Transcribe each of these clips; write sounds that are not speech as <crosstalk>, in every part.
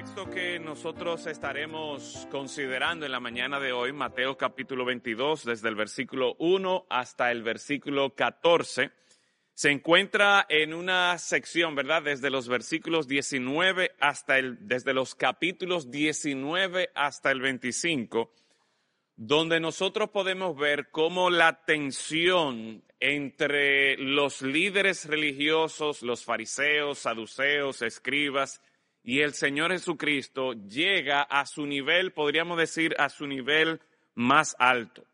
texto que nosotros estaremos considerando en la mañana de hoy, Mateo capítulo 22, desde el versículo 1 hasta el versículo 14, se encuentra en una sección, ¿verdad? Desde los versículos 19 hasta el, desde los capítulos 19 hasta el 25, donde nosotros podemos ver cómo la tensión entre los líderes religiosos, los fariseos, saduceos, escribas, y el Señor Jesucristo llega a su nivel, podríamos decir, a su nivel más alto.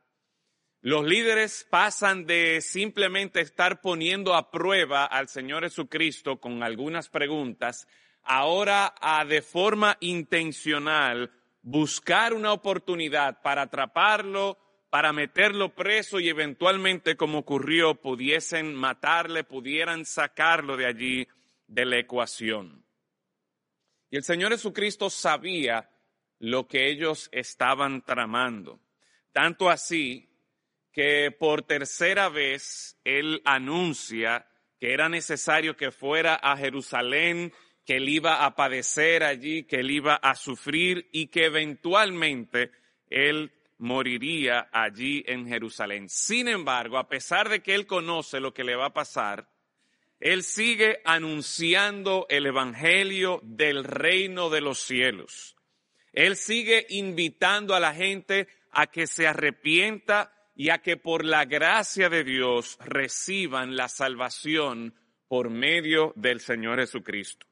Los líderes pasan de simplemente estar poniendo a prueba al Señor Jesucristo con algunas preguntas, ahora a de forma intencional buscar una oportunidad para atraparlo, para meterlo preso y eventualmente, como ocurrió, pudiesen matarle, pudieran sacarlo de allí de la ecuación. Y el Señor Jesucristo sabía lo que ellos estaban tramando. Tanto así que por tercera vez Él anuncia que era necesario que fuera a Jerusalén, que Él iba a padecer allí, que Él iba a sufrir y que eventualmente Él moriría allí en Jerusalén. Sin embargo, a pesar de que Él conoce lo que le va a pasar, él sigue anunciando el Evangelio del reino de los cielos. Él sigue invitando a la gente a que se arrepienta y a que por la gracia de Dios reciban la salvación por medio del Señor Jesucristo.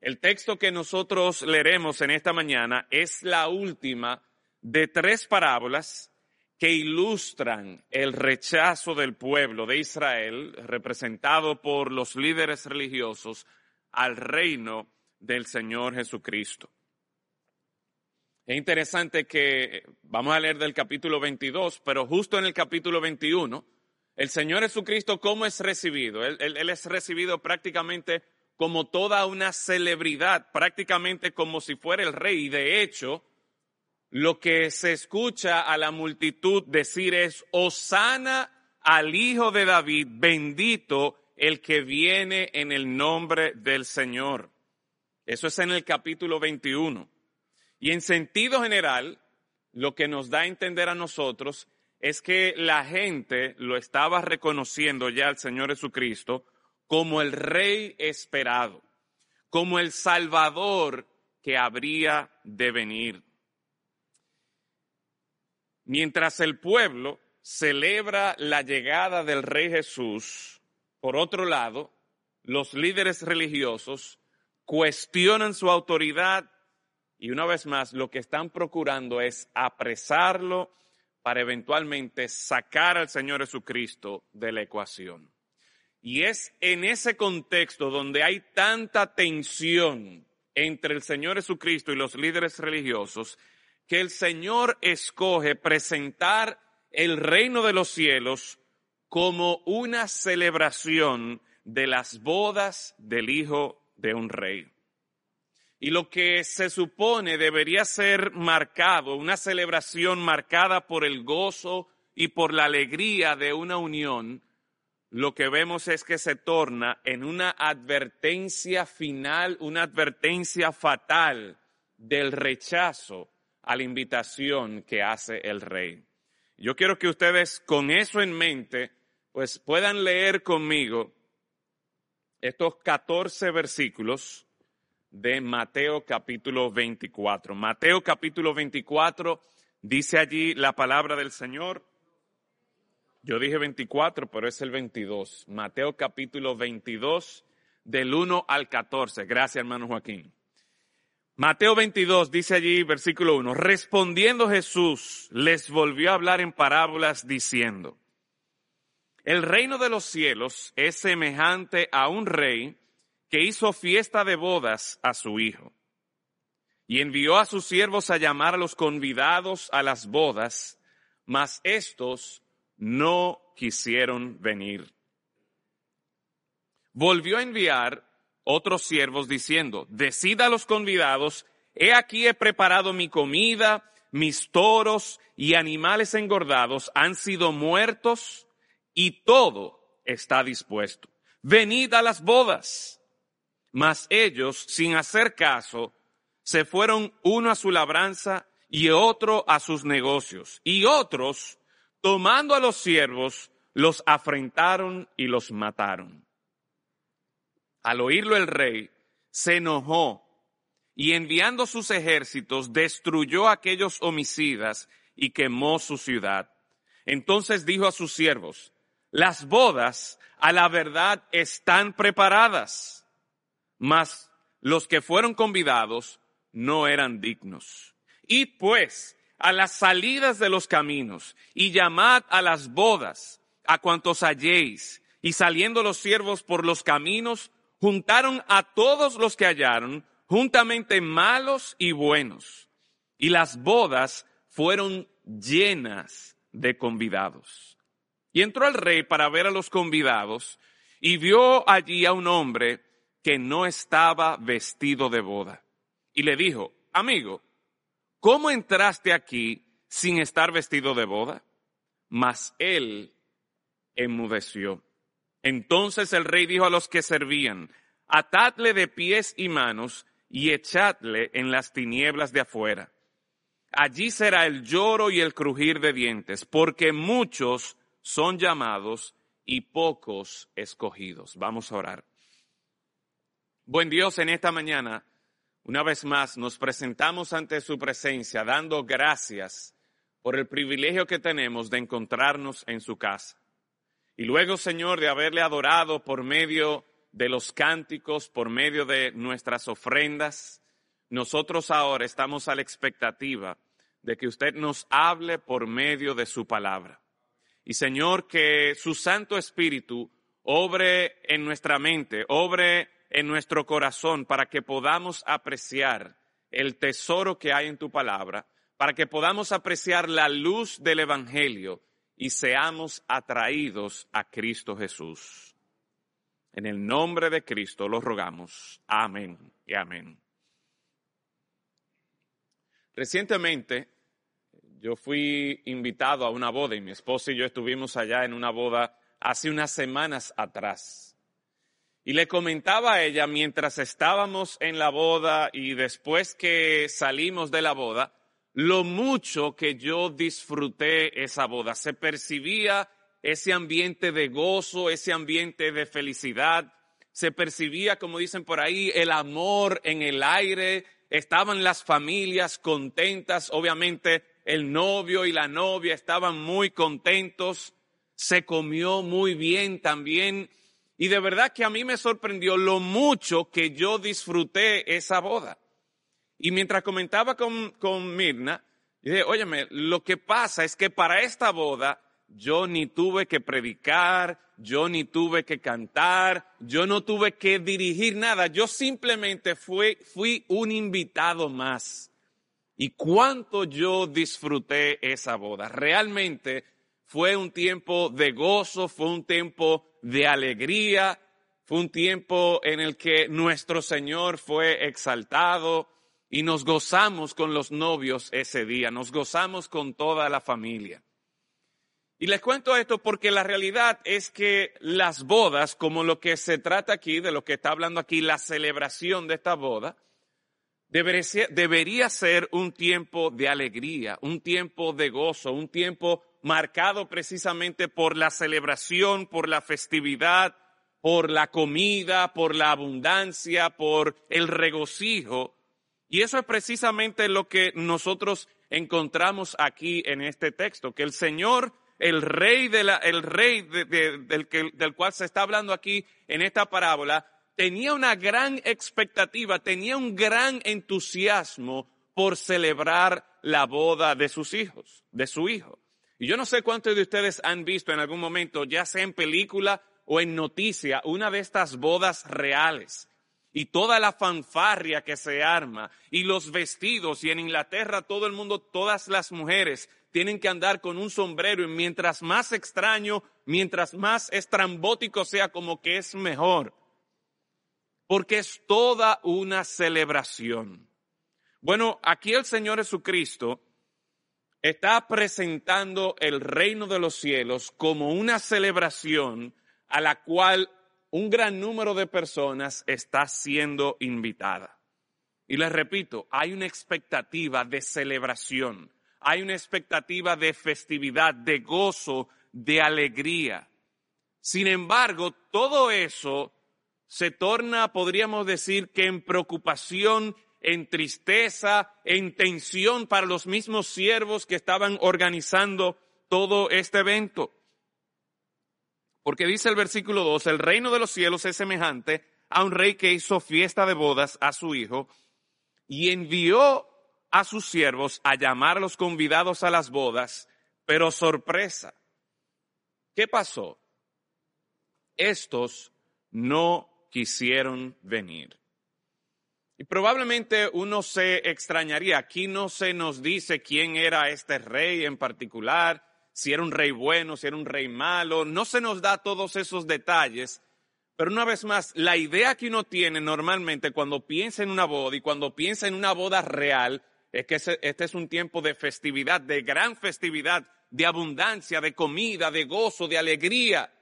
El texto que nosotros leeremos en esta mañana es la última de tres parábolas que ilustran el rechazo del pueblo de Israel, representado por los líderes religiosos, al reino del Señor Jesucristo. Es interesante que vamos a leer del capítulo 22, pero justo en el capítulo 21, el Señor Jesucristo, ¿cómo es recibido? Él, él, es recibido prácticamente como toda una celebridad, prácticamente como si fuera el rey. Y de hecho, lo que se escucha a la multitud decir es, Osana al Hijo de David, bendito el que viene en el nombre del Señor. Eso es en el capítulo 21. Y en sentido general, lo que nos da a entender a nosotros es que la gente lo estaba reconociendo ya al Señor Jesucristo como el Rey esperado, como el Salvador que habría de venir. Mientras el pueblo celebra la llegada del Rey Jesús, por otro lado, los líderes religiosos cuestionan su autoridad y una vez más lo que están procurando es apresarlo para eventualmente sacar al Señor Jesucristo de la ecuación. Y es en ese contexto donde hay tanta tensión entre el Señor Jesucristo y los líderes religiosos que el Señor escoge presentar el reino de los cielos como una celebración de las bodas del hijo de un rey. Y lo que se supone debería ser marcado, una celebración marcada por el gozo y por la alegría de una unión, lo que vemos es que se torna en una advertencia final, una advertencia fatal del rechazo a la invitación que hace el rey. Yo quiero que ustedes con eso en mente, pues puedan leer conmigo estos 14 versículos de Mateo capítulo 24. Mateo capítulo 24 dice allí la palabra del Señor. Yo dije 24, pero es el 22. Mateo capítulo 22 del 1 al 14. Gracias, hermano Joaquín. Mateo 22 dice allí, versículo 1, respondiendo Jesús les volvió a hablar en parábolas diciendo, el reino de los cielos es semejante a un rey que hizo fiesta de bodas a su hijo y envió a sus siervos a llamar a los convidados a las bodas, mas estos no quisieron venir. Volvió a enviar otros siervos diciendo, decida a los convidados, he aquí he preparado mi comida, mis toros y animales engordados han sido muertos y todo está dispuesto. Venid a las bodas. Mas ellos, sin hacer caso, se fueron uno a su labranza y otro a sus negocios. Y otros, tomando a los siervos, los afrentaron y los mataron. Al oírlo el rey, se enojó y enviando sus ejércitos destruyó a aquellos homicidas y quemó su ciudad. Entonces dijo a sus siervos, las bodas a la verdad están preparadas, mas los que fueron convidados no eran dignos. Id pues a las salidas de los caminos y llamad a las bodas a cuantos halléis. Y saliendo los siervos por los caminos, juntaron a todos los que hallaron, juntamente malos y buenos. Y las bodas fueron llenas de convidados. Y entró el rey para ver a los convidados y vio allí a un hombre que no estaba vestido de boda. Y le dijo, amigo, ¿cómo entraste aquí sin estar vestido de boda? Mas él enmudeció. Entonces el rey dijo a los que servían, atadle de pies y manos y echadle en las tinieblas de afuera. Allí será el lloro y el crujir de dientes, porque muchos son llamados y pocos escogidos. Vamos a orar. Buen Dios, en esta mañana, una vez más, nos presentamos ante su presencia dando gracias por el privilegio que tenemos de encontrarnos en su casa. Y luego, Señor, de haberle adorado por medio de los cánticos, por medio de nuestras ofrendas, nosotros ahora estamos a la expectativa de que usted nos hable por medio de su palabra. Y Señor, que su Santo Espíritu obre en nuestra mente, obre en nuestro corazón para que podamos apreciar el tesoro que hay en tu palabra, para que podamos apreciar la luz del Evangelio y seamos atraídos a Cristo Jesús. En el nombre de Cristo lo rogamos. Amén y amén. Recientemente yo fui invitado a una boda y mi esposa y yo estuvimos allá en una boda hace unas semanas atrás. Y le comentaba a ella mientras estábamos en la boda y después que salimos de la boda, lo mucho que yo disfruté esa boda. Se percibía ese ambiente de gozo, ese ambiente de felicidad. Se percibía, como dicen por ahí, el amor en el aire. Estaban las familias contentas. Obviamente el novio y la novia estaban muy contentos. Se comió muy bien también. Y de verdad que a mí me sorprendió lo mucho que yo disfruté esa boda. Y mientras comentaba con, con Mirna, dije, óyeme, lo que pasa es que para esta boda yo ni tuve que predicar, yo ni tuve que cantar, yo no tuve que dirigir nada, yo simplemente fui, fui un invitado más. Y cuánto yo disfruté esa boda. Realmente fue un tiempo de gozo, fue un tiempo de alegría, fue un tiempo en el que nuestro Señor fue exaltado y nos gozamos con los novios ese día, nos gozamos con toda la familia. Y les cuento esto porque la realidad es que las bodas, como lo que se trata aquí, de lo que está hablando aquí, la celebración de esta boda, debería ser, un tiempo de alegría, un tiempo de gozo, un tiempo marcado precisamente por la celebración, por la festividad, por la comida, por la abundancia, por el regocijo. Y eso es precisamente lo que nosotros encontramos aquí en este texto, que el Señor el rey, de la, el rey del, que, del cual se está hablando aquí en esta parábola, tenía una gran expectativa, tenía un gran entusiasmo por celebrar la boda de sus hijos, de su hijo. Y yo no sé cuántos de ustedes han visto en algún momento, ya sea en película o en noticia, una de estas bodas reales. Y toda la fanfarria que se arma, y los vestidos, y en Inglaterra todo el mundo, todas las mujeres tienen que andar con un sombrero y mientras más extraño, mientras más estrambótico sea, como que es mejor. Porque es toda una celebración. Bueno, aquí el Señor Jesucristo está presentando el reino de los cielos como una celebración a la cual un gran número de personas está siendo invitada. Y les repito, hay una expectativa de celebración, hay una expectativa de festividad, de gozo, de alegría. Sin embargo, todo eso se torna, podríamos decir, que en preocupación, en tristeza, en tensión para los mismos siervos que estaban organizando todo este evento. Porque dice el versículo 2, el reino de los cielos es semejante a un rey que hizo fiesta de bodas a su hijo y envió a sus siervos a llamar a los convidados a las bodas, pero sorpresa. ¿Qué pasó? Estos no quisieron venir. Y probablemente uno se extrañaría, aquí no se nos dice quién era este rey en particular, si era un rey bueno, si era un rey malo, no se nos da todos esos detalles, pero una vez más, la idea que uno tiene normalmente cuando piensa en una boda y cuando piensa en una boda real, es que este es un tiempo de festividad, de gran festividad, de abundancia, de comida, de gozo, de alegría,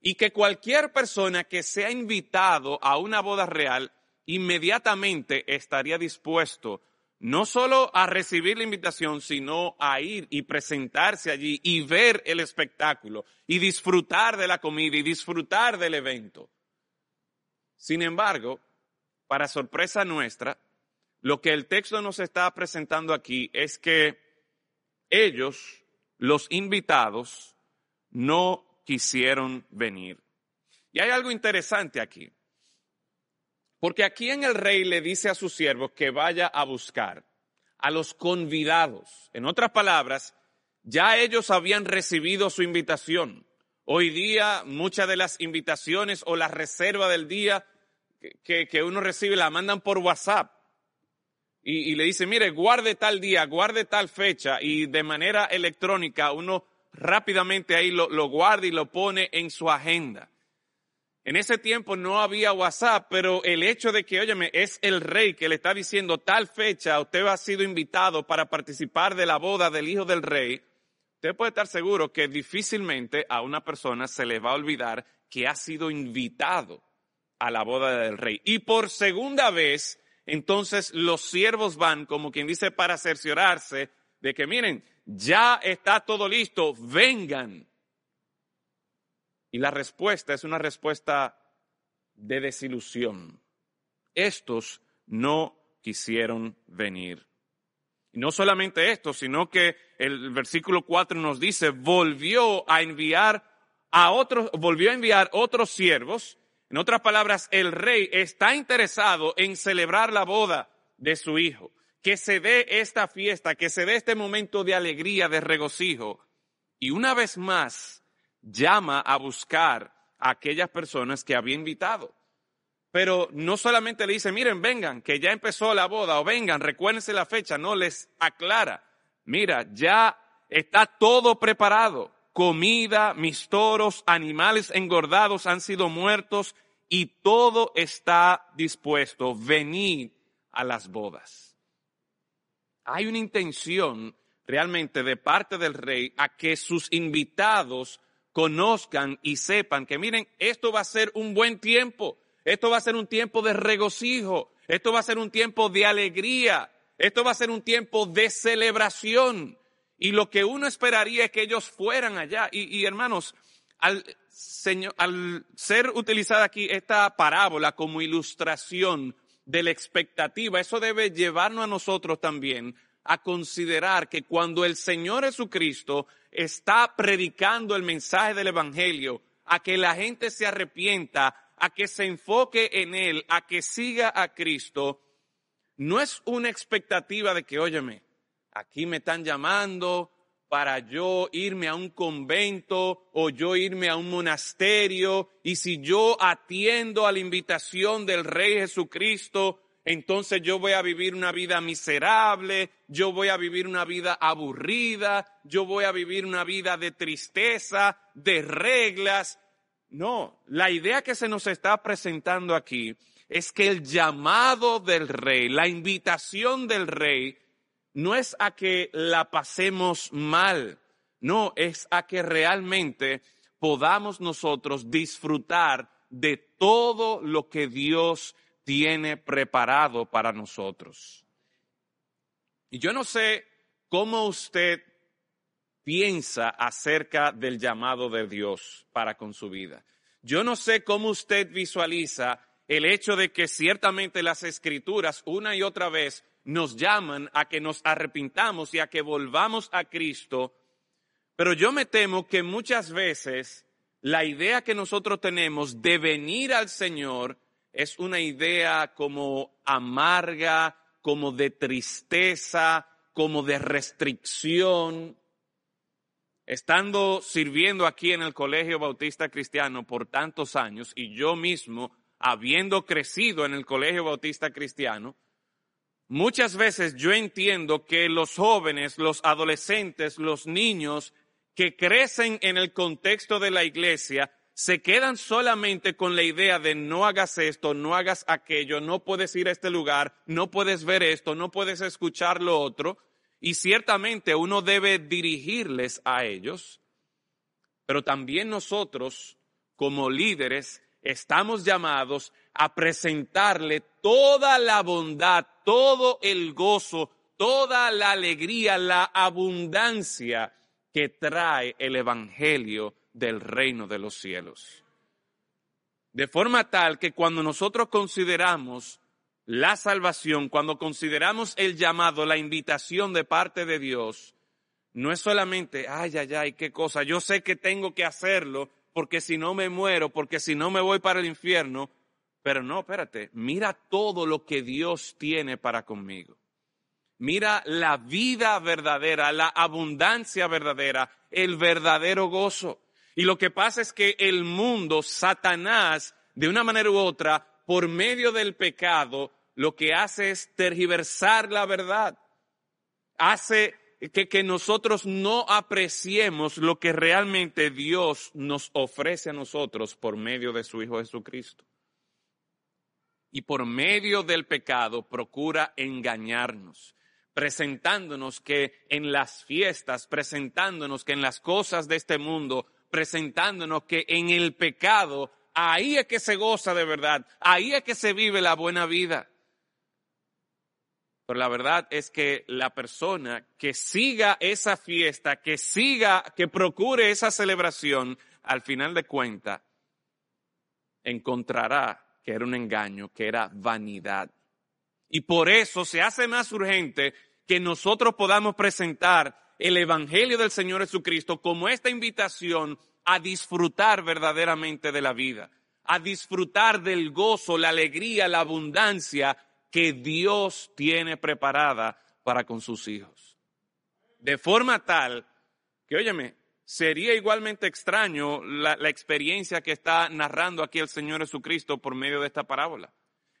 y que cualquier persona que sea invitado a una boda real inmediatamente estaría dispuesto no solo a recibir la invitación, sino a ir y presentarse allí y ver el espectáculo y disfrutar de la comida y disfrutar del evento. Sin embargo, para sorpresa nuestra, lo que el texto nos está presentando aquí es que ellos, los invitados, no quisieron venir. Y hay algo interesante aquí. Porque aquí en el rey le dice a sus siervos que vaya a buscar a los convidados. En otras palabras, ya ellos habían recibido su invitación. Hoy día muchas de las invitaciones o la reserva del día que, que uno recibe la mandan por WhatsApp. Y, le dice, mire, guarde tal día, guarde tal fecha y de manera electrónica uno rápidamente ahí lo, lo guarda y lo pone en su agenda. En ese tiempo no había WhatsApp, pero el hecho de que, óyeme, es el rey que le está diciendo tal fecha, usted ha sido invitado para participar de la boda del hijo del rey, usted puede estar seguro que difícilmente a una persona se le va a olvidar que ha sido invitado a la boda del rey. Y por segunda vez, entonces los siervos van, como quien dice, para cerciorarse de que, miren, ya está todo listo, vengan. Y la respuesta es una respuesta de desilusión. Estos no quisieron venir. Y no solamente esto, sino que el versículo 4 nos dice, volvió a enviar a otros, volvió a enviar otros siervos. En otras palabras, el rey está interesado en celebrar la boda de su hijo. Que se dé esta fiesta, que se dé este momento de alegría, de regocijo. Y una vez más, llama a buscar a aquellas personas que había invitado. Pero no solamente le dice, miren, vengan, que ya empezó la boda, o vengan, recuérdense la fecha, no, les aclara, mira, ya está todo preparado, comida, mis toros, animales engordados han sido muertos y todo está dispuesto, venid a las bodas. Hay una intención realmente de parte del rey a que sus invitados conozcan y sepan que miren, esto va a ser un buen tiempo, esto va a ser un tiempo de regocijo, esto va a ser un tiempo de alegría, esto va a ser un tiempo de celebración. Y lo que uno esperaría es que ellos fueran allá. Y, hermanos, al, señor, al ser utilizada aquí esta parábola como ilustración de la expectativa, eso debe llevarnos a nosotros también a considerar que cuando el Señor Jesucristo está predicando el mensaje del Evangelio, a que la gente se arrepienta, a que se enfoque en Él, a que siga a Cristo, no es una expectativa de que, óyeme, aquí me están llamando para yo irme a un convento o yo irme a un monasterio y si yo atiendo a la invitación del Rey Jesucristo, entonces yo voy a vivir una vida miserable, yo voy a vivir una vida aburrida, yo voy a vivir una vida de tristeza, de reglas. No, la idea que se nos está presentando aquí es que el llamado del rey, la invitación del rey, no es a que la pasemos mal, no, es a que realmente podamos nosotros disfrutar de todo lo que Dios tiene preparado para nosotros. Y yo no sé cómo usted piensa acerca del llamado de Dios para con su vida. Yo no sé cómo usted visualiza el hecho de que ciertamente las escrituras una y otra vez nos llaman a que nos arrepintamos y a que volvamos a Cristo, pero yo me temo que muchas veces la idea que nosotros tenemos de venir al Señor es una idea como amarga, como de tristeza, como de restricción. Estando sirviendo aquí en el Colegio Bautista Cristiano por tantos años y yo mismo habiendo crecido en el Colegio Bautista Cristiano, muchas veces yo entiendo que los jóvenes, los adolescentes, los niños que crecen en el contexto de la iglesia se quedan solamente con la idea de no hagas esto, no hagas aquello, no puedes ir a este lugar, no puedes ver esto, no puedes escuchar lo otro, y ciertamente uno debe dirigirles a ellos, pero también nosotros, como líderes, estamos llamados a presentarle toda la bondad, todo el gozo, toda la alegría, la abundancia que trae el Evangelio del reino de los cielos. De forma tal que cuando nosotros consideramos la salvación, cuando consideramos el llamado, la invitación de parte de Dios, no es solamente, ay, ay, ay, qué cosa, yo sé que tengo que hacerlo porque si no me muero, porque si no me voy para el infierno, pero no, espérate, mira todo lo que Dios tiene para conmigo. Mira la vida verdadera, la abundancia verdadera, el verdadero gozo. Y lo que pasa es que el mundo, Satanás, de una manera u otra, por medio del pecado, lo que hace es tergiversar la verdad. Hace que, nosotros no apreciemos lo que realmente Dios nos ofrece a nosotros por medio de su Hijo Jesucristo. Y por medio del pecado procura engañarnos, presentándonos que en las fiestas, presentándonos que en las cosas de este mundo presentándonos que en el pecado, ahí es que se goza de verdad, ahí es que se vive la buena vida. Pero la verdad es que la persona que siga esa fiesta, que siga, que procure esa celebración, al final de cuentas, encontrará que era un engaño, que era vanidad. Y por eso se hace más urgente que nosotros podamos presentar el Evangelio del Señor Jesucristo como esta invitación a disfrutar verdaderamente de la vida, a disfrutar del gozo, la alegría, la abundancia que Dios tiene preparada para con sus hijos. De forma tal que, óyeme, sería igualmente extraño la, la, experiencia que está narrando aquí el Señor Jesucristo por medio de esta parábola,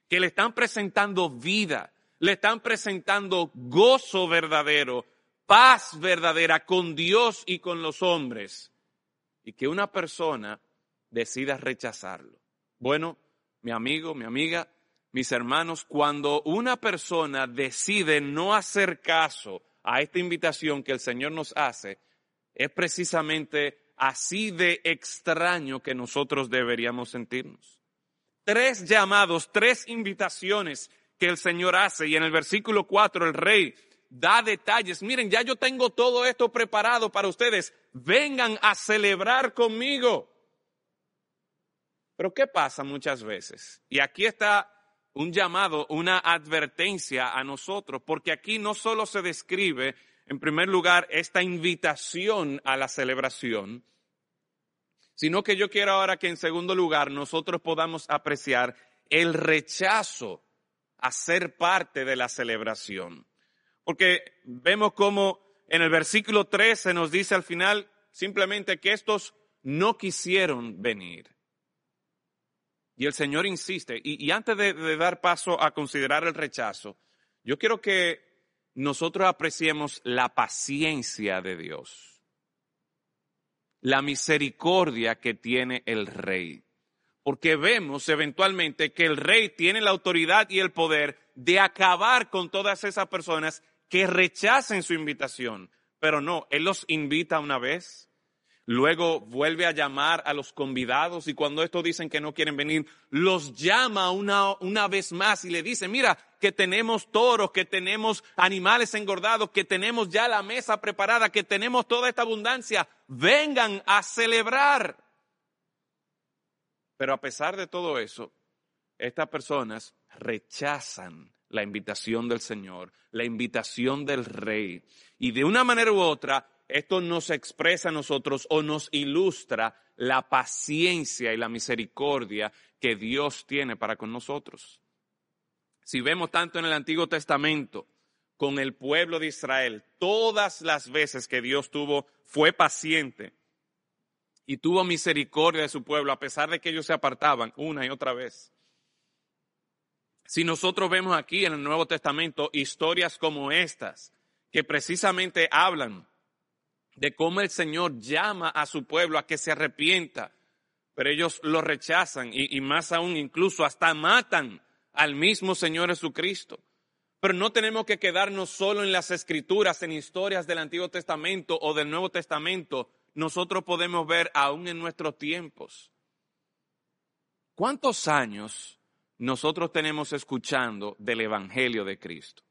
que le están presentando vida, le están presentando gozo verdadero, paz verdadera con Dios y con los hombres y que una persona decida rechazarlo. Bueno, mi amigo, mi amiga, mis hermanos, cuando una persona decide no hacer caso a esta invitación que el Señor nos hace, es precisamente así de extraño que nosotros deberíamos sentirnos. Tres llamados, tres invitaciones que el Señor hace y en el versículo 4 el rey da detalles. Miren, ya yo tengo todo esto preparado para ustedes. Vengan a celebrar conmigo. Pero ¿qué pasa muchas veces? Y aquí está un llamado, una advertencia a nosotros, porque aquí no solo se describe, en primer lugar, esta invitación a la celebración, sino que yo quiero ahora que en segundo lugar nosotros podamos apreciar el rechazo a ser parte de la celebración. Porque vemos como en el versículo 13 nos dice al final simplemente que estos no quisieron venir. Y el Señor insiste, y, antes de dar paso a considerar el rechazo, yo quiero que nosotros apreciemos la paciencia de Dios, la misericordia que tiene el rey. Porque vemos eventualmente que el rey tiene la autoridad y el poder de acabar con todas esas personas que rechacen su invitación. Pero no, Él los invita una vez, Luego vuelve a llamar a los convidados y cuando estos dicen que no quieren venir, los llama una, una vez más y le dice, mira, que tenemos toros, que tenemos animales engordados, que tenemos ya la mesa preparada, que tenemos toda esta abundancia. Vengan a celebrar. Pero a pesar de todo eso, estas personas rechazan la invitación del Señor, la invitación del Rey. Y de una manera u otra, esto nos expresa a nosotros o nos ilustra la paciencia y la misericordia que Dios tiene para con nosotros. Si vemos tanto en el Antiguo Testamento con el pueblo de Israel, todas las veces que Dios tuvo, fue paciente y tuvo misericordia de su pueblo, a pesar de que ellos se apartaban una y otra vez. Si nosotros vemos aquí en el Nuevo Testamento historias como estas, que precisamente hablan de cómo el Señor llama a su pueblo a que se arrepienta, pero ellos lo rechazan y, más aún incluso hasta matan al mismo Señor Jesucristo. Pero no tenemos que quedarnos solo en las escrituras, en historias del Antiguo Testamento o del Nuevo Testamento. Nosotros podemos ver aún en nuestros tiempos. ¿Cuántos años nosotros tenemos escuchando del Evangelio de Cristo?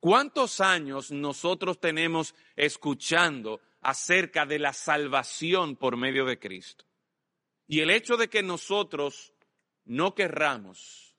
¿Cuántos años nosotros tenemos escuchando acerca de la salvación por medio de Cristo? Y el hecho de que nosotros no querramos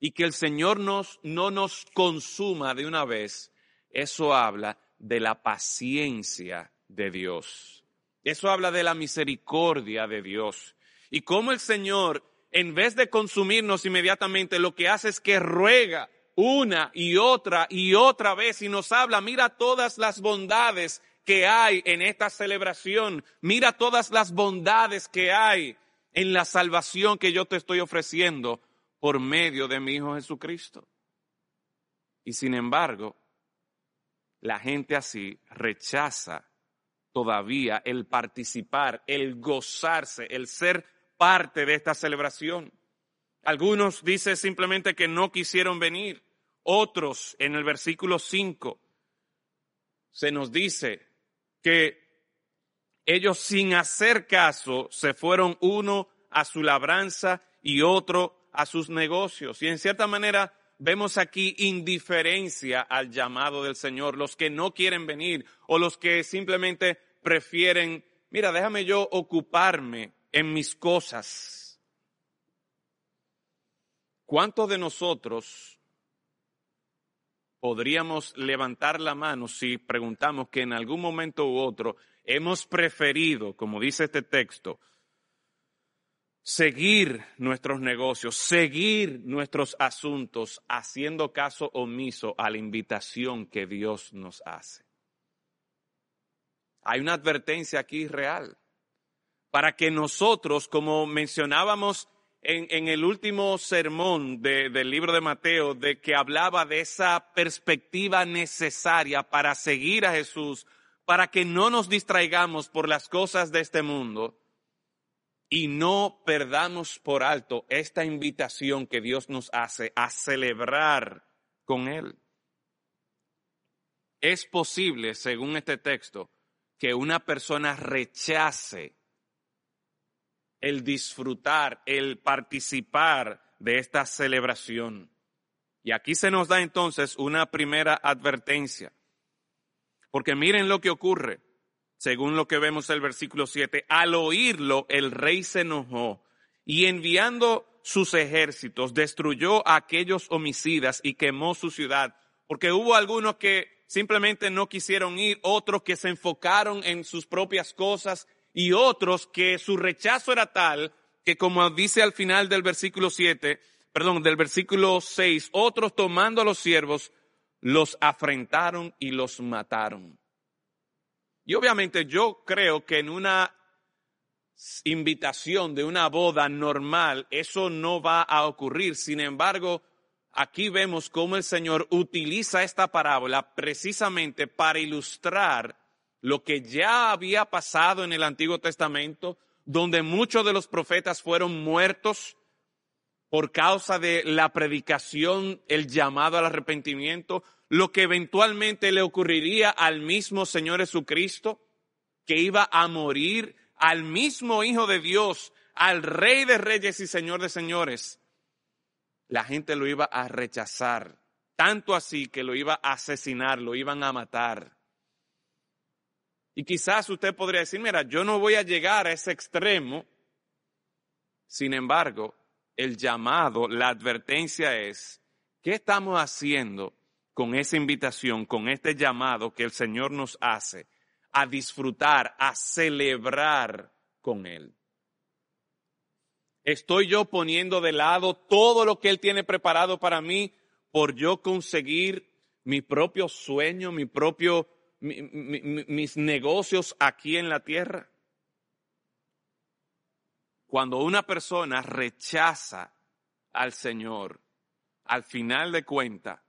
y que el Señor nos, no nos consuma de una vez, eso habla de la paciencia de Dios. Eso habla de la misericordia de Dios. Y cómo el Señor, en vez de consumirnos inmediatamente, lo que hace es que ruega una y otra y otra vez y nos habla, mira todas las bondades que hay en esta celebración, mira todas las bondades que hay en la salvación que yo te estoy ofreciendo por medio de mi Hijo Jesucristo. Y sin embargo, la gente así rechaza todavía el participar, el gozarse, el ser parte de esta celebración. Algunos dicen simplemente que no quisieron venir. Otros, en el versículo 5, se nos dice que ellos sin hacer caso se fueron uno a su labranza y otro a sus negocios. Y en cierta manera vemos aquí indiferencia al llamado del Señor, los que no quieren venir o los que simplemente prefieren, mira, déjame yo ocuparme en mis cosas. ¿Cuántos de nosotros podríamos levantar la mano si preguntamos que en algún momento u otro hemos preferido, como dice este texto, seguir nuestros negocios, seguir nuestros asuntos, haciendo caso omiso a la invitación que Dios nos hace. Hay una advertencia aquí real para que nosotros, como mencionábamos en, el último sermón del libro de Mateo, de que hablaba de esa perspectiva necesaria para seguir a Jesús, para que no nos distraigamos por las cosas de este mundo y no perdamos por alto esta invitación que Dios nos hace a celebrar con Él. Es posible, según este texto, que una persona rechace el disfrutar, el participar de esta celebración. Y aquí se nos da entonces una primera advertencia. Porque miren lo que ocurre, según lo que vemos en el versículo 7. Al oírlo, el rey se enojó y enviando sus ejércitos destruyó a aquellos homicidas y quemó su ciudad. Porque hubo algunos que simplemente no quisieron ir, otros que se enfocaron en sus propias cosas y otros que su rechazo era tal que como dice al final del versículo 7, perdón, del versículo 6, otros tomando a los siervos los afrentaron y los mataron. Y obviamente yo creo que en una invitación de una boda normal eso no va a ocurrir. Sin embargo, aquí vemos cómo el Señor utiliza esta parábola precisamente para ilustrar lo que ya había pasado en el Antiguo Testamento, donde muchos de los profetas fueron muertos por causa de la predicación, el llamado al arrepentimiento, lo que eventualmente le ocurriría al mismo Señor Jesucristo, que iba a morir al mismo Hijo de Dios, al Rey de Reyes y Señor de Señores, la gente lo iba a rechazar, tanto así que lo iba a asesinar, lo iban a matar. Y quizás usted podría decir, mira, yo no voy a llegar a ese extremo. Sin embargo, el llamado, la advertencia es, ¿qué estamos haciendo con esa invitación, con este llamado que el Señor nos hace a disfrutar, a celebrar con Él? Estoy yo poniendo de lado todo lo que Él tiene preparado para mí por yo conseguir mi propio sueño, mi propio, mis negocios aquí en la tierra. Cuando una persona rechaza al Señor, al final de cuentas,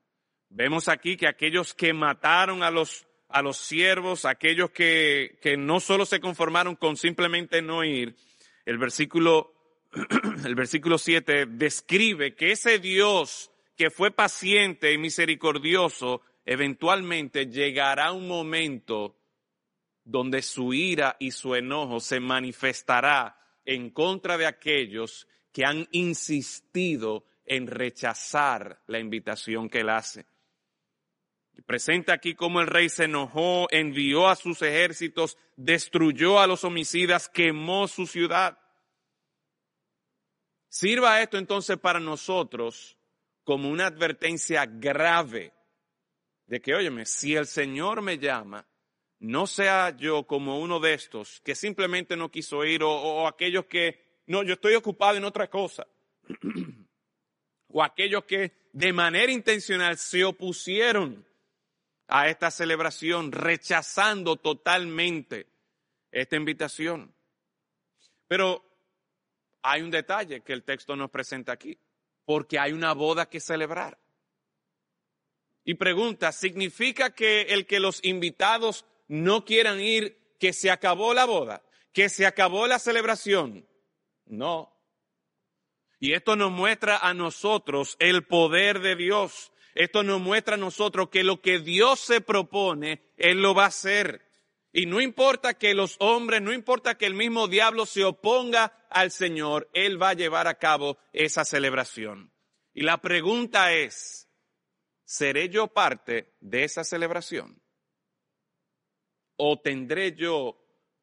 vemos aquí que aquellos que mataron a los, a los siervos, aquellos que, que no solo se conformaron con simplemente no ir, el versículo <clears throat> el versículo 7 describe que ese Dios que fue paciente y misericordioso, eventualmente llegará un momento donde su ira y su enojo se manifestará en contra de aquellos que han insistido en rechazar la invitación que él hace. Presenta aquí cómo el rey se enojó, envió a sus ejércitos, destruyó a los homicidas, quemó su ciudad. Sirva esto entonces para nosotros como una advertencia grave de que, óyeme, si el Señor me llama, no sea yo como uno de estos que simplemente no quiso ir o, aquellos que, no, yo estoy ocupado en otra cosa. <clears throat> o aquellos que de manera intencional se opusieron a esta celebración, rechazando totalmente esta invitación. Pero hay un detalle que el texto nos presenta aquí, porque hay una boda que celebrar. Y pregunta, ¿significa que el que los invitados no quieran ir, que se acabó la boda, que se acabó la celebración? No. Y esto nos muestra a nosotros el poder de Dios. Esto nos muestra a nosotros que lo que Dios se propone, Él lo va a hacer. Y no importa que los hombres, no importa que el mismo diablo se oponga al Señor, Él va a llevar a cabo esa celebración. Y la pregunta es, ¿seré yo parte de esa celebración? ¿O tendré yo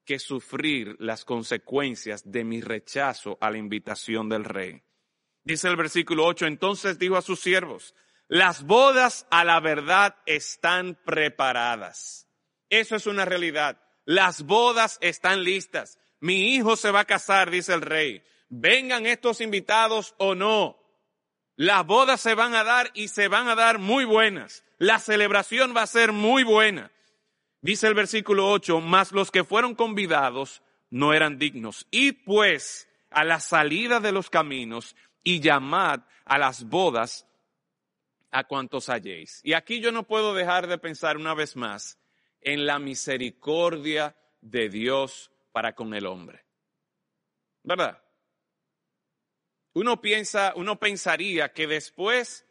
que sufrir las consecuencias de mi rechazo a la invitación del rey? Dice el versículo 8, entonces dijo a sus siervos, las bodas a la verdad están preparadas eso es una realidad. Las bodas están listas. Mi hijo se va a casar, dice el rey. Vengan estos invitados o no. Las bodas se van a dar y se van a dar muy buenas. La celebración va a ser muy buena. Dice el versículo 8, mas los que fueron convidados no eran dignos. Y pues a la salida de los caminos y llamad a las bodas a cuantos halléis. Y aquí yo no puedo dejar de pensar una vez más en la misericordia de Dios para con el hombre. ¿Verdad? Uno piensa, uno pensaría que después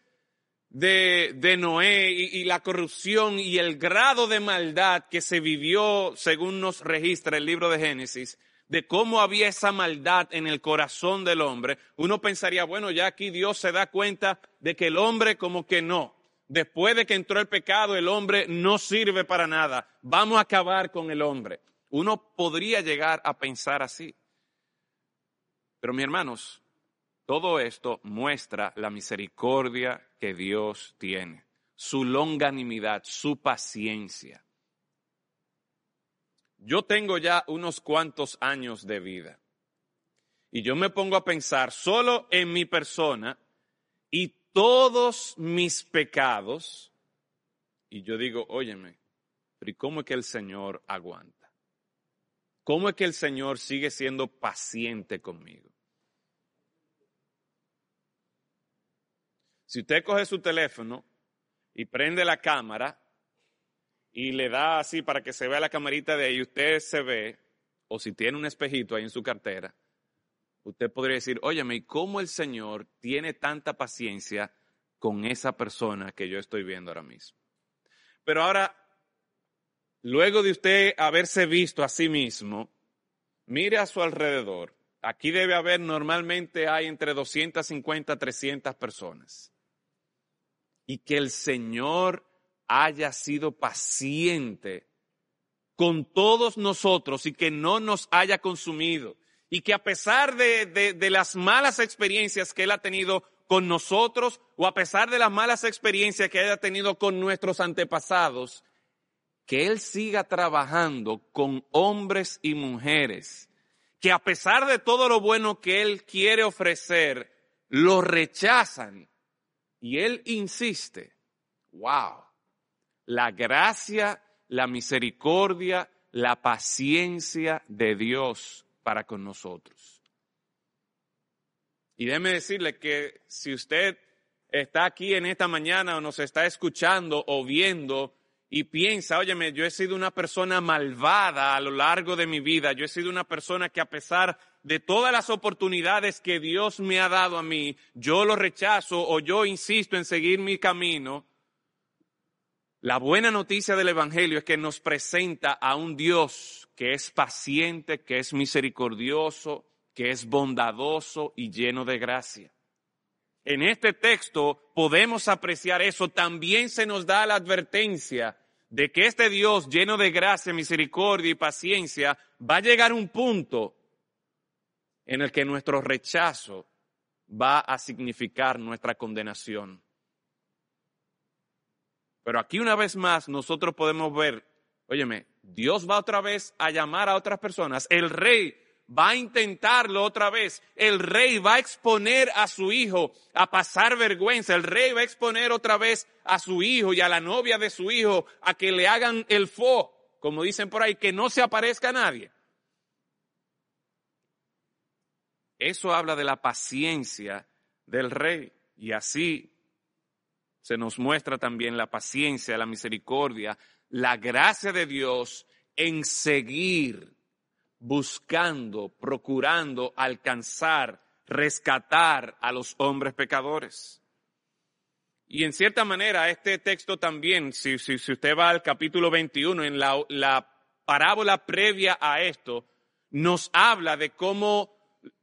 de, Noé y, y, la corrupción y el grado de maldad que se vivió, según nos registra el libro de Génesis, de cómo había esa maldad en el corazón del hombre, uno pensaría, bueno, ya aquí Dios se da cuenta de que el hombre como que no, después de que entró el pecado, el hombre no sirve para nada. Vamos a acabar con el hombre. Uno podría llegar a pensar así. Pero mis hermanos, todo esto muestra la misericordia que Dios tiene, su longanimidad, su paciencia. Yo tengo ya unos cuantos años de vida y yo me pongo a pensar solo en mi persona y todos mis pecados. Y yo digo, óyeme, pero ¿y cómo es que el Señor aguanta? ¿Cómo es que el Señor sigue siendo paciente conmigo? Si usted coge su teléfono y prende la cámara y le da así para que se vea la camarita de ahí, usted se ve, o si tiene un espejito ahí en su cartera, usted podría decir, óyeme, ¿y cómo el Señor tiene tanta paciencia con esa persona que yo estoy viendo ahora mismo? Pero ahora, luego de usted haberse visto a sí mismo, mire a su alrededor. Aquí debe haber, normalmente hay entre 250 a 300 personas. Y que el Señor haya sido paciente con todos nosotros y que no nos haya consumido. Y que a pesar de, de, las malas experiencias que Él ha tenido con nosotros o a pesar de las malas experiencias que haya tenido con nuestros antepasados, que Él siga trabajando con hombres y mujeres que a pesar de todo lo bueno que Él quiere ofrecer, lo rechazan. Y Él insiste, wow, la gracia, la misericordia, la paciencia de Dios para con nosotros. Y déjeme decirle que si usted está aquí en esta mañana o nos está escuchando o viendo y piensa, óyeme, yo he sido una persona malvada a lo largo de mi vida, yo he sido una persona que a pesar de todas las oportunidades que Dios me ha dado a mí, yo lo rechazo o yo insisto en seguir mi camino. La buena noticia del Evangelio es que nos presenta a un Dios que es paciente, que es misericordioso, que es bondadoso y lleno de gracia. En este texto podemos apreciar eso. También se nos da la advertencia de que este Dios lleno de gracia, misericordia y paciencia va a llegar a un punto en el que nuestro rechazo va a significar nuestra condenación. Pero aquí una vez más nosotros podemos ver, óyeme, Dios va otra vez a llamar a otras personas. El rey va a intentarlo otra vez. El rey va a exponer a su hijo a pasar vergüenza. El rey va a exponer otra vez a su hijo y a la novia de su hijo a que le hagan el fo, como dicen por ahí, que no se aparezca a nadie. Eso habla de la paciencia del rey y así se nos muestra también la paciencia, la misericordia, la gracia de Dios en seguir buscando, procurando alcanzar, rescatar a los hombres pecadores. Y en cierta manera, este texto también, si, si, usted va al capítulo 21, en la, la, parábola previa a esto, nos habla de cómo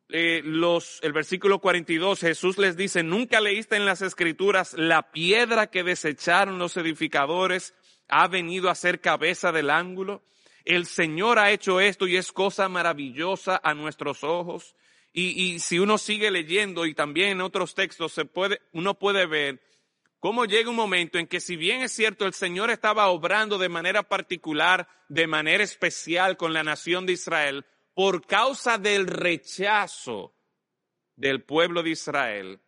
eh, los, el versículo 42, Jesús les dice, nunca leíste en las escrituras, la piedra que desecharon los edificadores ha venido a ser cabeza del ángulo el Señor ha hecho esto y es cosa maravillosa a nuestros ojos. Y, si uno sigue leyendo y también en otros textos se puede, uno puede ver cómo llega un momento en que si bien es cierto el Señor estaba obrando de manera particular, de manera especial con la nación de Israel, por causa del rechazo del pueblo de Israel,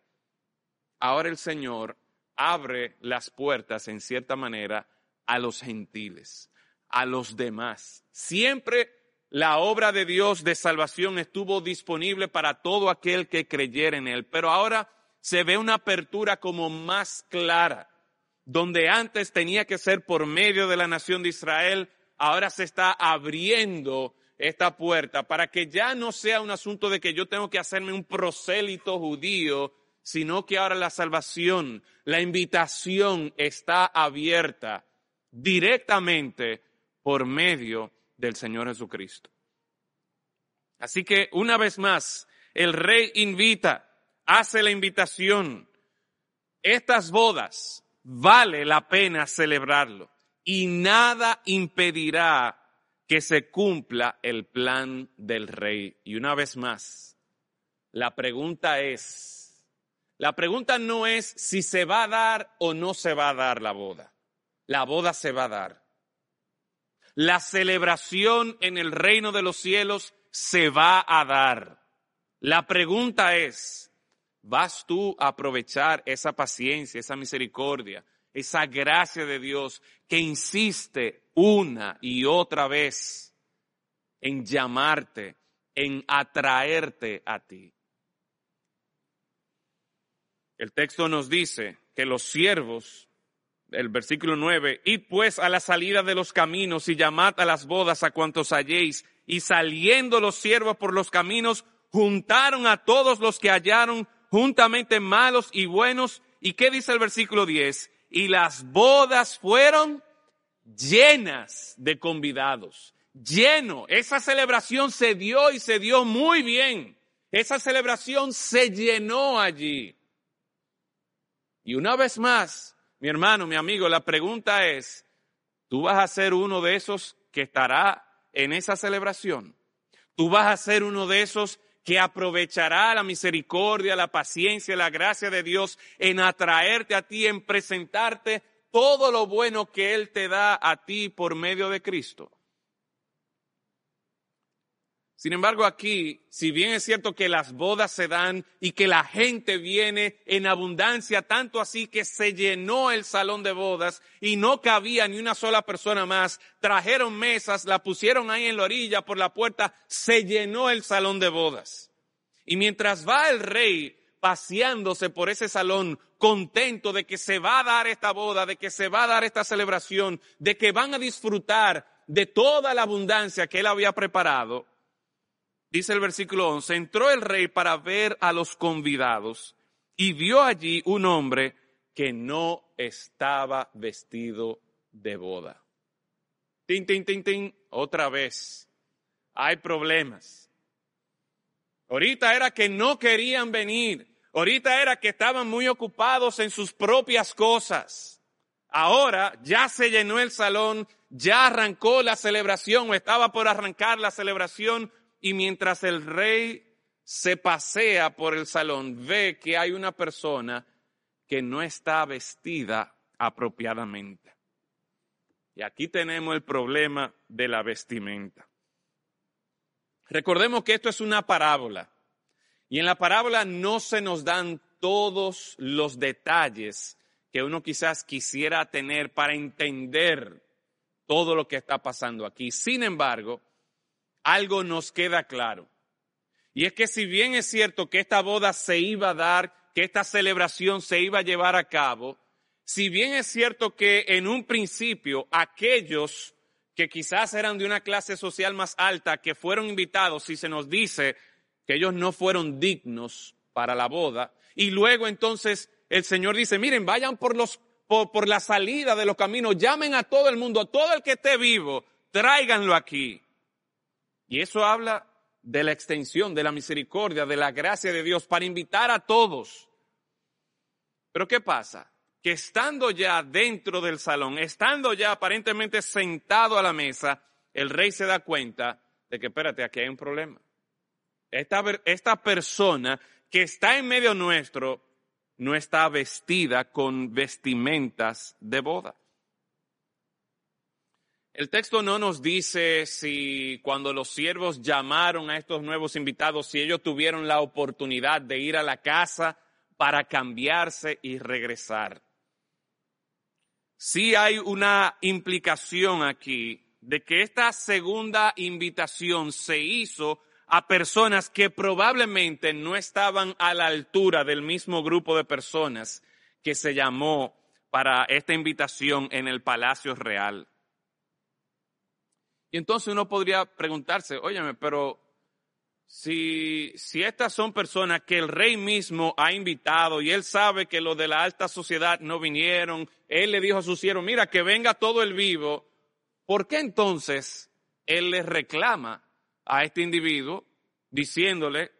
ahora el Señor abre las puertas en cierta manera a los gentiles a los demás. Siempre la obra de Dios de salvación estuvo disponible para todo aquel que creyera en Él, pero ahora se ve una apertura como más clara, donde antes tenía que ser por medio de la nación de Israel, ahora se está abriendo esta puerta para que ya no sea un asunto de que yo tengo que hacerme un prosélito judío, sino que ahora la salvación, la invitación está abierta directamente por medio del Señor Jesucristo. Así que una vez más, el rey invita, hace la invitación. Estas bodas vale la pena celebrarlo y nada impedirá que se cumpla el plan del rey. Y una vez más, la pregunta es, la pregunta no es si se va a dar o no se va a dar la boda. La boda se va a dar la celebración en el reino de los cielos se va a dar. La pregunta es, ¿vas tú a aprovechar esa paciencia, esa misericordia, esa gracia de Dios que insiste una y otra vez en llamarte, en atraerte a ti? El texto nos dice que los siervos el versículo 9, y pues a la salida de los caminos y llamad a las bodas a cuantos halléis, y saliendo los siervos por los caminos, juntaron a todos los que hallaron juntamente malos y buenos. ¿Y qué dice el versículo 10? Y las bodas fueron llenas de convidados, lleno. Esa celebración se dio y se dio muy bien. Esa celebración se llenó allí. Y una vez más, mi hermano, mi amigo, la pregunta es, ¿tú vas a ser uno de esos que estará en esa celebración? ¿Tú vas a ser uno de esos que aprovechará la misericordia, la paciencia, la gracia de Dios en atraerte a ti, en presentarte todo lo bueno que Él te da a ti por medio de Cristo. Sin embargo, aquí, si bien es cierto que las bodas se dan y que la gente viene en abundancia, tanto así que se llenó el salón de bodas y no cabía ni una sola persona más, trajeron mesas, la pusieron ahí en la orilla por la puerta, se llenó el salón de bodas. Y mientras va el rey paseándose por ese salón, contento de que se va a dar esta boda, de que se va a dar esta celebración, de que van a disfrutar de toda la abundancia que él había preparado, dice el versículo 11, entró el rey para ver a los convidados y vio allí un hombre que no estaba vestido de boda. Tin, tin, tin, tin, otra vez. Hay problemas. Ahorita era que no querían venir. Ahorita era que estaban muy ocupados en sus propias cosas. Ahora ya se llenó el salón, ya arrancó la celebración o estaba por arrancar la celebración y mientras el rey se pasea por el salón, ve que hay una persona que no está vestida apropiadamente. Y aquí tenemos el problema de la vestimenta. Recordemos que esto es una parábola. Y en la parábola no se nos dan todos los detalles que uno quizás quisiera tener para entender todo lo que está pasando aquí. Sin embargo, algo nos queda claro. Y es que si bien es cierto que esta boda se iba a dar, que esta celebración se iba a llevar a cabo, si bien es cierto que en un principio aquellos que quizás eran de una clase social más alta, que fueron invitados, si se nos dice que ellos no fueron dignos para la boda, y luego entonces el Señor dice, miren, vayan por los por, por la salida de los caminos, llamen a todo el mundo, a todo el que esté vivo, tráiganlo aquí. Y eso habla de la extensión, de la misericordia, de la gracia de Dios para invitar a todos. Pero ¿qué pasa? Que estando ya dentro del salón, estando ya aparentemente sentado a la mesa, el rey se da cuenta de que, espérate, aquí hay un problema. Esta, esta persona que está en medio nuestro no está vestida con vestimentas de boda. El texto no nos dice si cuando los siervos llamaron a estos nuevos invitados, si ellos tuvieron la oportunidad de ir a la casa para cambiarse y regresar. Sí hay una implicación aquí de que esta segunda invitación se hizo a personas que probablemente no estaban a la altura del mismo grupo de personas que se llamó para esta invitación en el Palacio Real. Entonces uno podría preguntarse, óyeme, pero si, si estas son personas que el rey mismo ha invitado y él sabe que los de la alta sociedad no vinieron, él le dijo a su siervo, mira, que venga todo el vivo, ¿por qué entonces él le reclama a este individuo diciéndole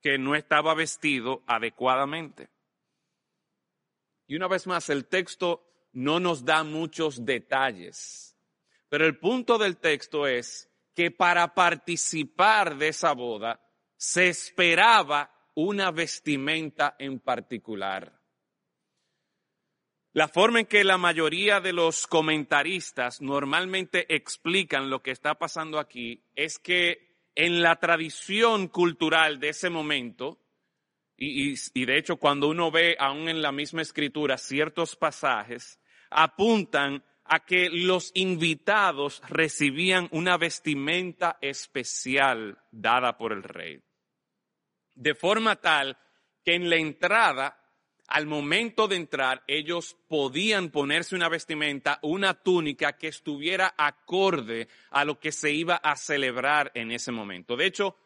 que no estaba vestido adecuadamente? Y una vez más, el texto no nos da muchos detalles pero el punto del texto es que para participar de esa boda se esperaba una vestimenta en particular. La forma en que la mayoría de los comentaristas normalmente explican lo que está pasando aquí es que en la tradición cultural de ese momento, y, de hecho cuando uno ve aún en la misma escritura ciertos pasajes, apuntan a que los invitados recibían una vestimenta especial dada por el rey. De forma tal que en la entrada, al momento de entrar, ellos podían ponerse una vestimenta, una túnica que estuviera acorde a lo que se iba a celebrar en ese momento. De hecho,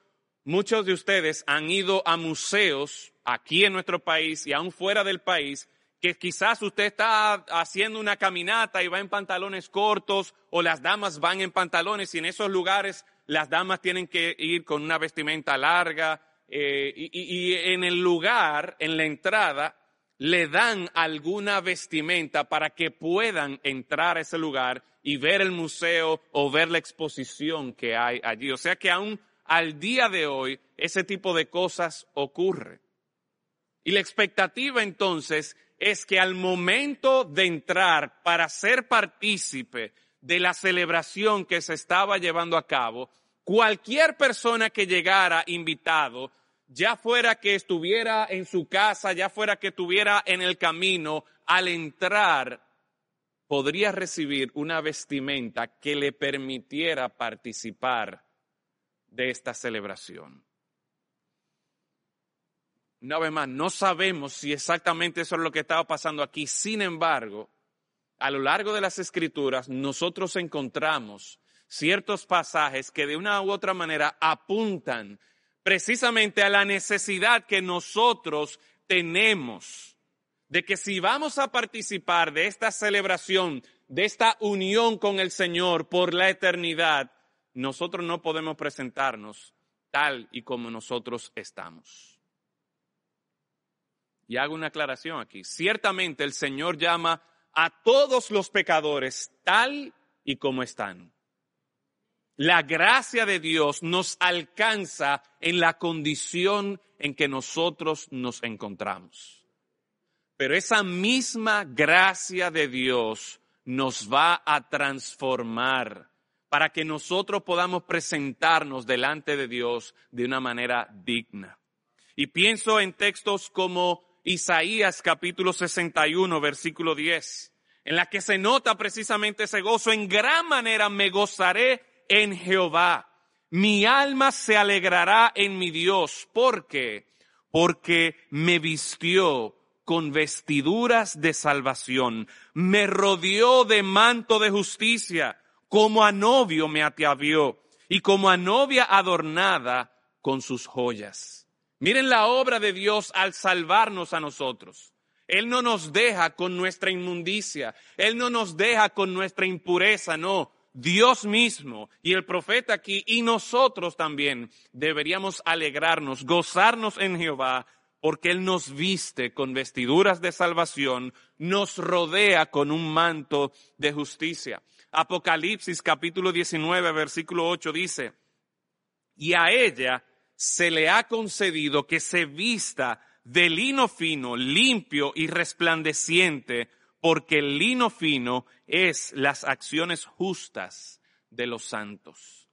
muchos de ustedes han ido a museos aquí en nuestro país y aún fuera del país que quizás usted está haciendo una caminata y va en pantalones cortos o las damas van en pantalones y en esos lugares las damas tienen que ir con una vestimenta larga eh, y, en el lugar, en la entrada, le dan alguna vestimenta para que puedan entrar a ese lugar y ver el museo o ver la exposición que hay allí. O sea que aún al día de hoy ese tipo de cosas ocurre. Y la expectativa entonces es que al momento de entrar para ser partícipe de la celebración que se estaba llevando a cabo, cualquier persona que llegara invitado, ya fuera que estuviera en su casa, ya fuera que estuviera en el camino, al entrar podría recibir una vestimenta que le permitiera participar de esta celebración. Una vez más, no sabemos si exactamente eso es lo que estaba pasando aquí. Sin embargo, a lo largo de las escrituras, nosotros encontramos ciertos pasajes que de una u otra manera apuntan precisamente a la necesidad que nosotros tenemos de que si vamos a participar de esta celebración, de esta unión con el Señor por la eternidad, nosotros no podemos presentarnos tal y como nosotros estamos. Y hago una aclaración aquí. Ciertamente el Señor llama a todos los pecadores tal y como están. La gracia de Dios nos alcanza en la condición en que nosotros nos encontramos. Pero esa misma gracia de Dios nos va a transformar para que nosotros podamos presentarnos delante de Dios de una manera digna. Y pienso en textos como Isaías capítulo 61, versículo 10, en la que se nota precisamente ese gozo. En gran manera me gozaré en Jehová. Mi alma se alegrará en mi Dios. ¿Por qué? Porque me vistió con vestiduras de salvación, me rodeó de manto de justicia, como a novio me atavió y como a novia adornada con sus joyas. Miren la obra de Dios al salvarnos a nosotros. Él no nos deja con nuestra inmundicia, Él no nos deja con nuestra impureza, no. Dios mismo y el profeta aquí y nosotros también deberíamos alegrarnos, gozarnos en Jehová, porque Él nos viste con vestiduras de salvación, nos rodea con un manto de justicia. Apocalipsis capítulo 19, versículo 8 dice, y a ella se le ha concedido que se vista de lino fino, limpio y resplandeciente, porque el lino fino es las acciones justas de los santos.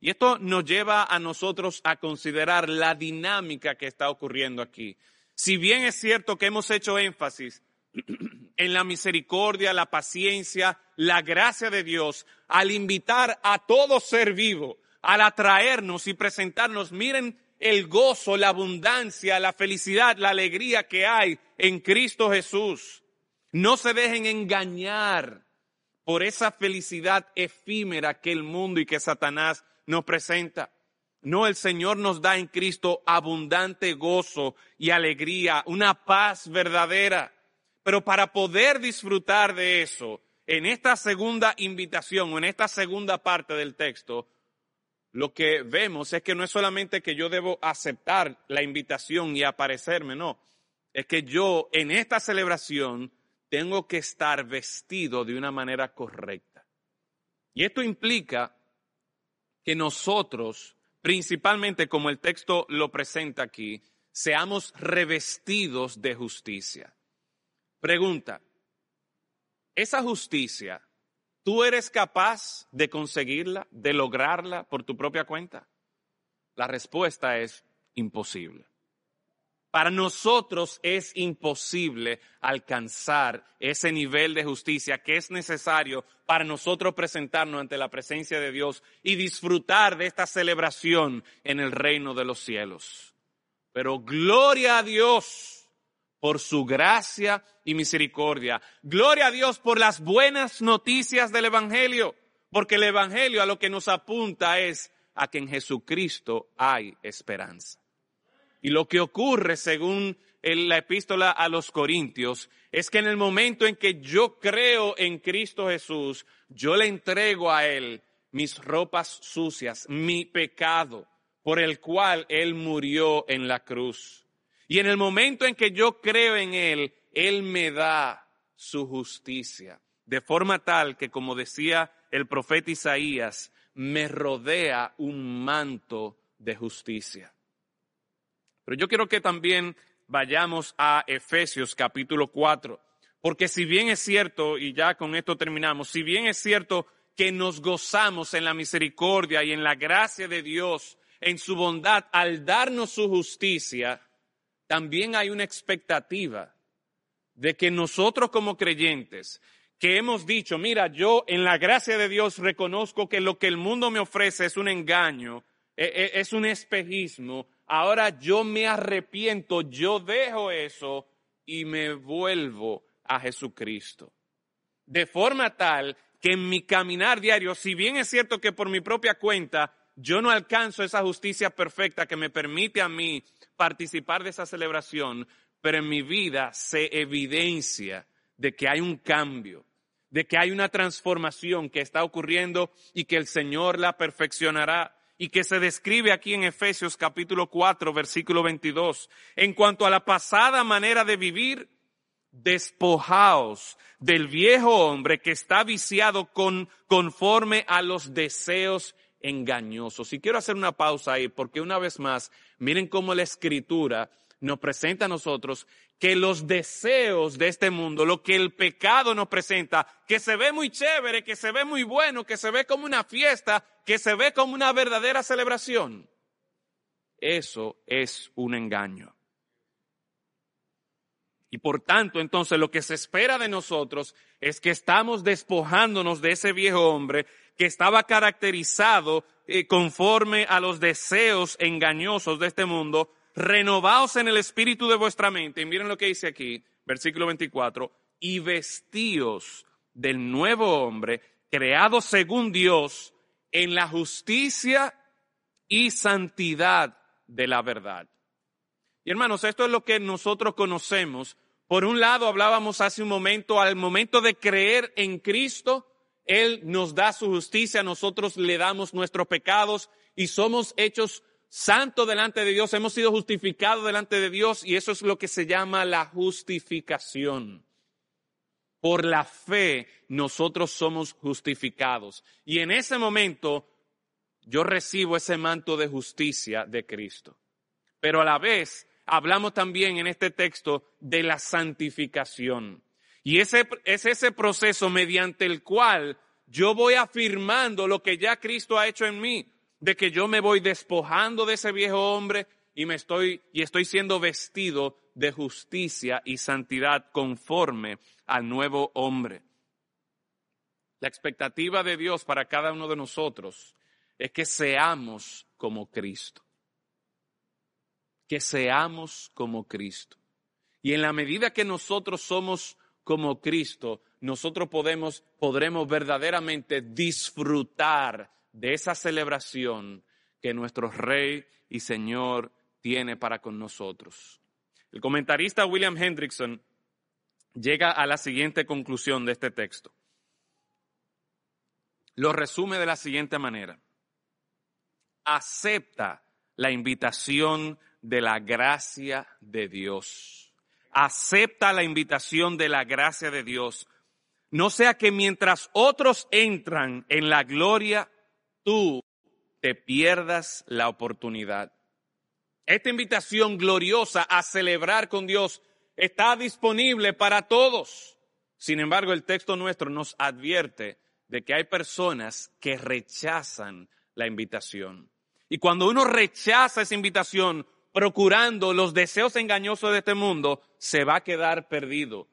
Y esto nos lleva a nosotros a considerar la dinámica que está ocurriendo aquí. Si bien es cierto que hemos hecho énfasis <clears throat> en la misericordia, la paciencia, la gracia de Dios, al invitar a todo ser vivo al atraernos y presentarnos, miren el gozo, la abundancia, la felicidad, la alegría que hay en Cristo Jesús. No se dejen engañar por esa felicidad efímera que el mundo y que Satanás nos presenta. No, el Señor nos da en Cristo abundante gozo y alegría, una paz verdadera. Pero para poder disfrutar de eso, en esta segunda invitación o en esta segunda parte del texto, lo que vemos es que no es solamente que yo debo aceptar la invitación y aparecerme, no. Es que yo en esta celebración tengo que estar vestido de una manera correcta. Y esto implica que nosotros, principalmente como el texto lo presenta aquí, seamos revestidos de justicia. Pregunta, ¿esa justicia ¿Tú eres capaz de conseguirla, de lograrla por tu propia cuenta? La respuesta es imposible. Para nosotros es imposible alcanzar ese nivel de justicia que es necesario para nosotros presentarnos ante la presencia de Dios y disfrutar de esta celebración en el reino de los cielos. Pero gloria a Dios por su gracia y misericordia. Gloria a Dios por las buenas noticias del Evangelio, porque el Evangelio a lo que nos apunta es a que en Jesucristo hay esperanza. Y lo que ocurre según la epístola a los Corintios es que en el momento en que yo creo en Cristo Jesús, yo le entrego a Él mis ropas sucias, mi pecado, por el cual Él murió en la cruz. Y en el momento en que yo creo en Él, Él me da su justicia, de forma tal que, como decía el profeta Isaías, me rodea un manto de justicia. Pero yo quiero que también vayamos a Efesios capítulo 4, porque si bien es cierto, y ya con esto terminamos, si bien es cierto que nos gozamos en la misericordia y en la gracia de Dios, en su bondad, al darnos su justicia, también hay una expectativa de que nosotros como creyentes, que hemos dicho, mira, yo en la gracia de Dios reconozco que lo que el mundo me ofrece es un engaño, e, e, es un espejismo, ahora yo me arrepiento, yo dejo eso y me vuelvo a Jesucristo. De forma tal que en mi caminar diario, si bien es cierto que por mi propia cuenta yo no alcanzo esa justicia perfecta que me permite a mí participar de esa celebración, pero en mi vida se evidencia de que hay un cambio, de que hay una transformación que está ocurriendo y que el Señor la perfeccionará y que se describe aquí en Efesios capítulo 4, versículo 22. En cuanto a la pasada manera de vivir, despojaos del viejo hombre que está viciado con, conforme a los deseos engañosos. Y quiero hacer una pausa ahí porque una vez más, miren cómo la escritura nos presenta a nosotros que los deseos de este mundo, lo que el pecado nos presenta, que se ve muy chévere, que se ve muy bueno, que se ve como una fiesta, que se ve como una verdadera celebración, eso es un engaño. Y por tanto, entonces, lo que se espera de nosotros es que estamos despojándonos de ese viejo hombre que estaba caracterizado eh, conforme a los deseos engañosos de este mundo, renovaos en el espíritu de vuestra mente. Y miren lo que dice aquí, versículo 24, y vestíos del nuevo hombre, creado según Dios, en la justicia y santidad de la verdad. Y hermanos, esto es lo que nosotros conocemos. Por un lado, hablábamos hace un momento, al momento de creer en Cristo, Él nos da su justicia, nosotros le damos nuestros pecados y somos hechos santo delante de Dios, hemos sido justificados delante de Dios y eso es lo que se llama la justificación. Por la fe nosotros somos justificados. Y en ese momento yo recibo ese manto de justicia de Cristo. Pero a la vez hablamos también en este texto de la santificación. Y ese, es ese proceso mediante el cual yo voy afirmando lo que ya Cristo ha hecho en mí de que yo me voy despojando de ese viejo hombre y me estoy y estoy siendo vestido de justicia y santidad conforme al nuevo hombre. La expectativa de Dios para cada uno de nosotros es que seamos como Cristo. Que seamos como Cristo. Y en la medida que nosotros somos como Cristo, nosotros podemos, podremos verdaderamente disfrutar de esa celebración que nuestro Rey y Señor tiene para con nosotros. El comentarista William Hendrickson llega a la siguiente conclusión de este texto. Lo resume de la siguiente manera. Acepta la invitación de la gracia de Dios. Acepta la invitación de la gracia de Dios. No sea que mientras otros entran en la gloria tú te pierdas la oportunidad. Esta invitación gloriosa a celebrar con Dios está disponible para todos. Sin embargo, el texto nuestro nos advierte de que hay personas que rechazan la invitación. Y cuando uno rechaza esa invitación procurando los deseos engañosos de este mundo, se va a quedar perdido.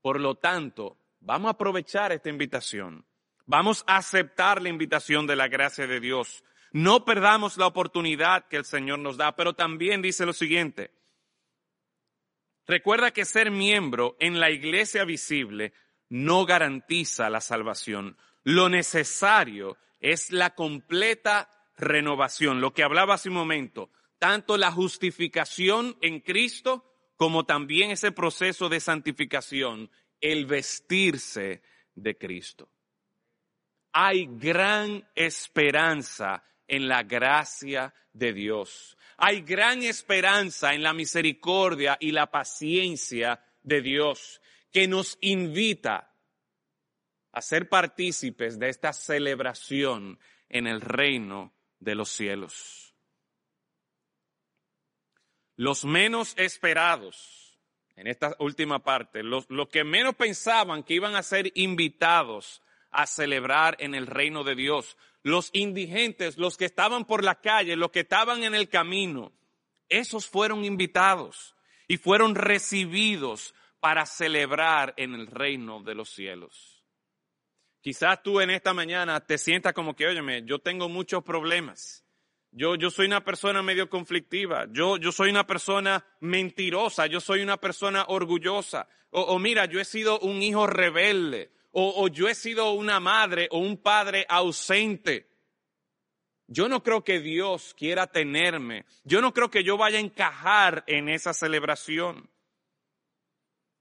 Por lo tanto, vamos a aprovechar esta invitación Vamos a aceptar la invitación de la gracia de Dios. No perdamos la oportunidad que el Señor nos da, pero también dice lo siguiente. Recuerda que ser miembro en la iglesia visible no garantiza la salvación. Lo necesario es la completa renovación, lo que hablaba hace un momento, tanto la justificación en Cristo como también ese proceso de santificación, el vestirse de Cristo. Hay gran esperanza en la gracia de Dios. Hay gran esperanza en la misericordia y la paciencia de Dios que nos invita a ser partícipes de esta celebración en el reino de los cielos. Los menos esperados, en esta última parte, los, que menos pensaban que iban a ser invitados a celebrar en el reino de Dios, los indigentes, los que estaban por la calle, los que estaban en el camino, esos fueron invitados y fueron recibidos para celebrar en el reino de los cielos. Quizás tú en esta mañana te sientas como que, óyeme, yo tengo muchos problemas. Yo, yo soy una persona medio conflictiva. Yo, yo soy una persona mentirosa. Yo soy una persona orgullosa. O, o mira, yo he sido un hijo rebelde o, yo he sido una madre o un padre ausente. Yo no creo que Dios quiera tenerme. Yo no creo que yo vaya a encajar en esa celebración.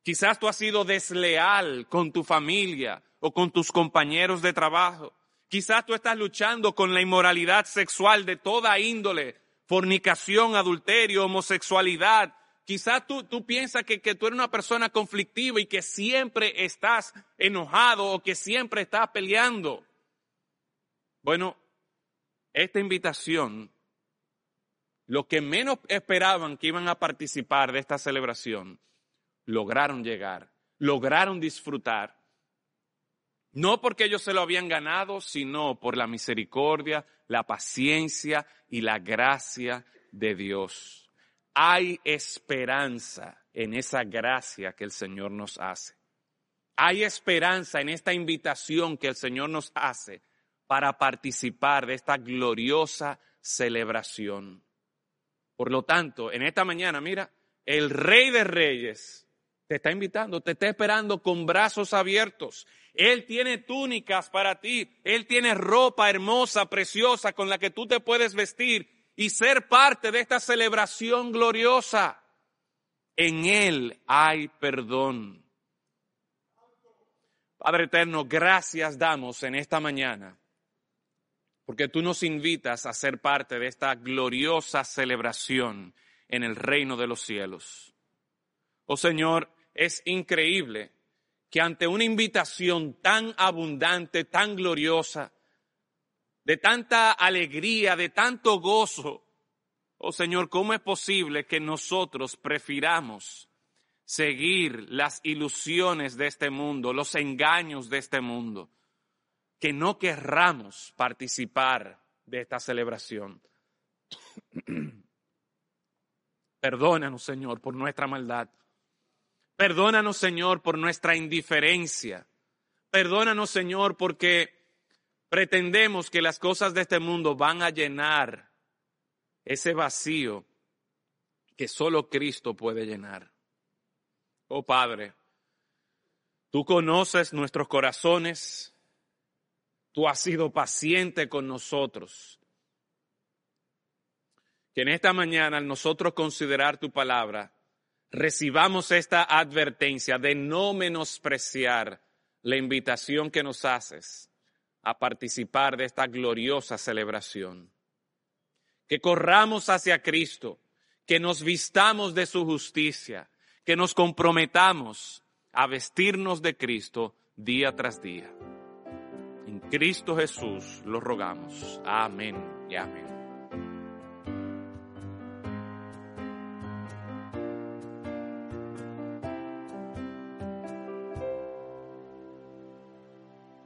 Quizás tú has sido desleal con tu familia o con tus compañeros de trabajo. Quizás tú estás luchando con la inmoralidad sexual de toda índole, fornicación, adulterio, homosexualidad, Quizás tú, tú piensas que, que tú eres una persona conflictiva y que siempre estás enojado o que siempre estás peleando. Bueno, esta invitación, los que menos esperaban que iban a participar de esta celebración, lograron llegar, lograron disfrutar. No porque ellos se lo habían ganado, sino por la misericordia, la paciencia y la gracia de Dios hay esperanza en esa gracia que el Señor nos hace. Hay esperanza en esta invitación que el Señor nos hace para participar de esta gloriosa celebración. Por lo tanto, en esta mañana, mira, el Rey de Reyes te está invitando, te está esperando con brazos abiertos. Él tiene túnicas para ti, Él tiene ropa hermosa, preciosa, con la que tú te puedes vestir y ser parte de esta celebración gloriosa. En Él hay perdón. Padre Eterno, gracias damos en esta mañana, porque tú nos invitas a ser parte de esta gloriosa celebración en el reino de los cielos. Oh Señor, es increíble que ante una invitación tan abundante, tan gloriosa, de tanta alegría, de tanto gozo. Oh Señor, ¿cómo es posible que nosotros prefiramos seguir las ilusiones de este mundo, los engaños de este mundo, que no querramos participar de esta celebración? <clears throat> Perdónanos, Señor, por nuestra maldad. Perdónanos, Señor, por nuestra indiferencia. Perdónanos, Señor, porque pretendemos que las cosas de este mundo van a llenar ese vacío que solo Cristo puede llenar. Oh Padre, tú conoces nuestros corazones, tú has sido paciente con nosotros. Que en esta mañana, al nosotros considerar tu palabra, recibamos esta advertencia de no menospreciar la invitación que nos haces a participar de esta gloriosa celebración. Que corramos hacia Cristo, que nos vistamos de su justicia, que nos comprometamos a vestirnos de Cristo día tras día. En Cristo Jesús lo rogamos. Amén y amén.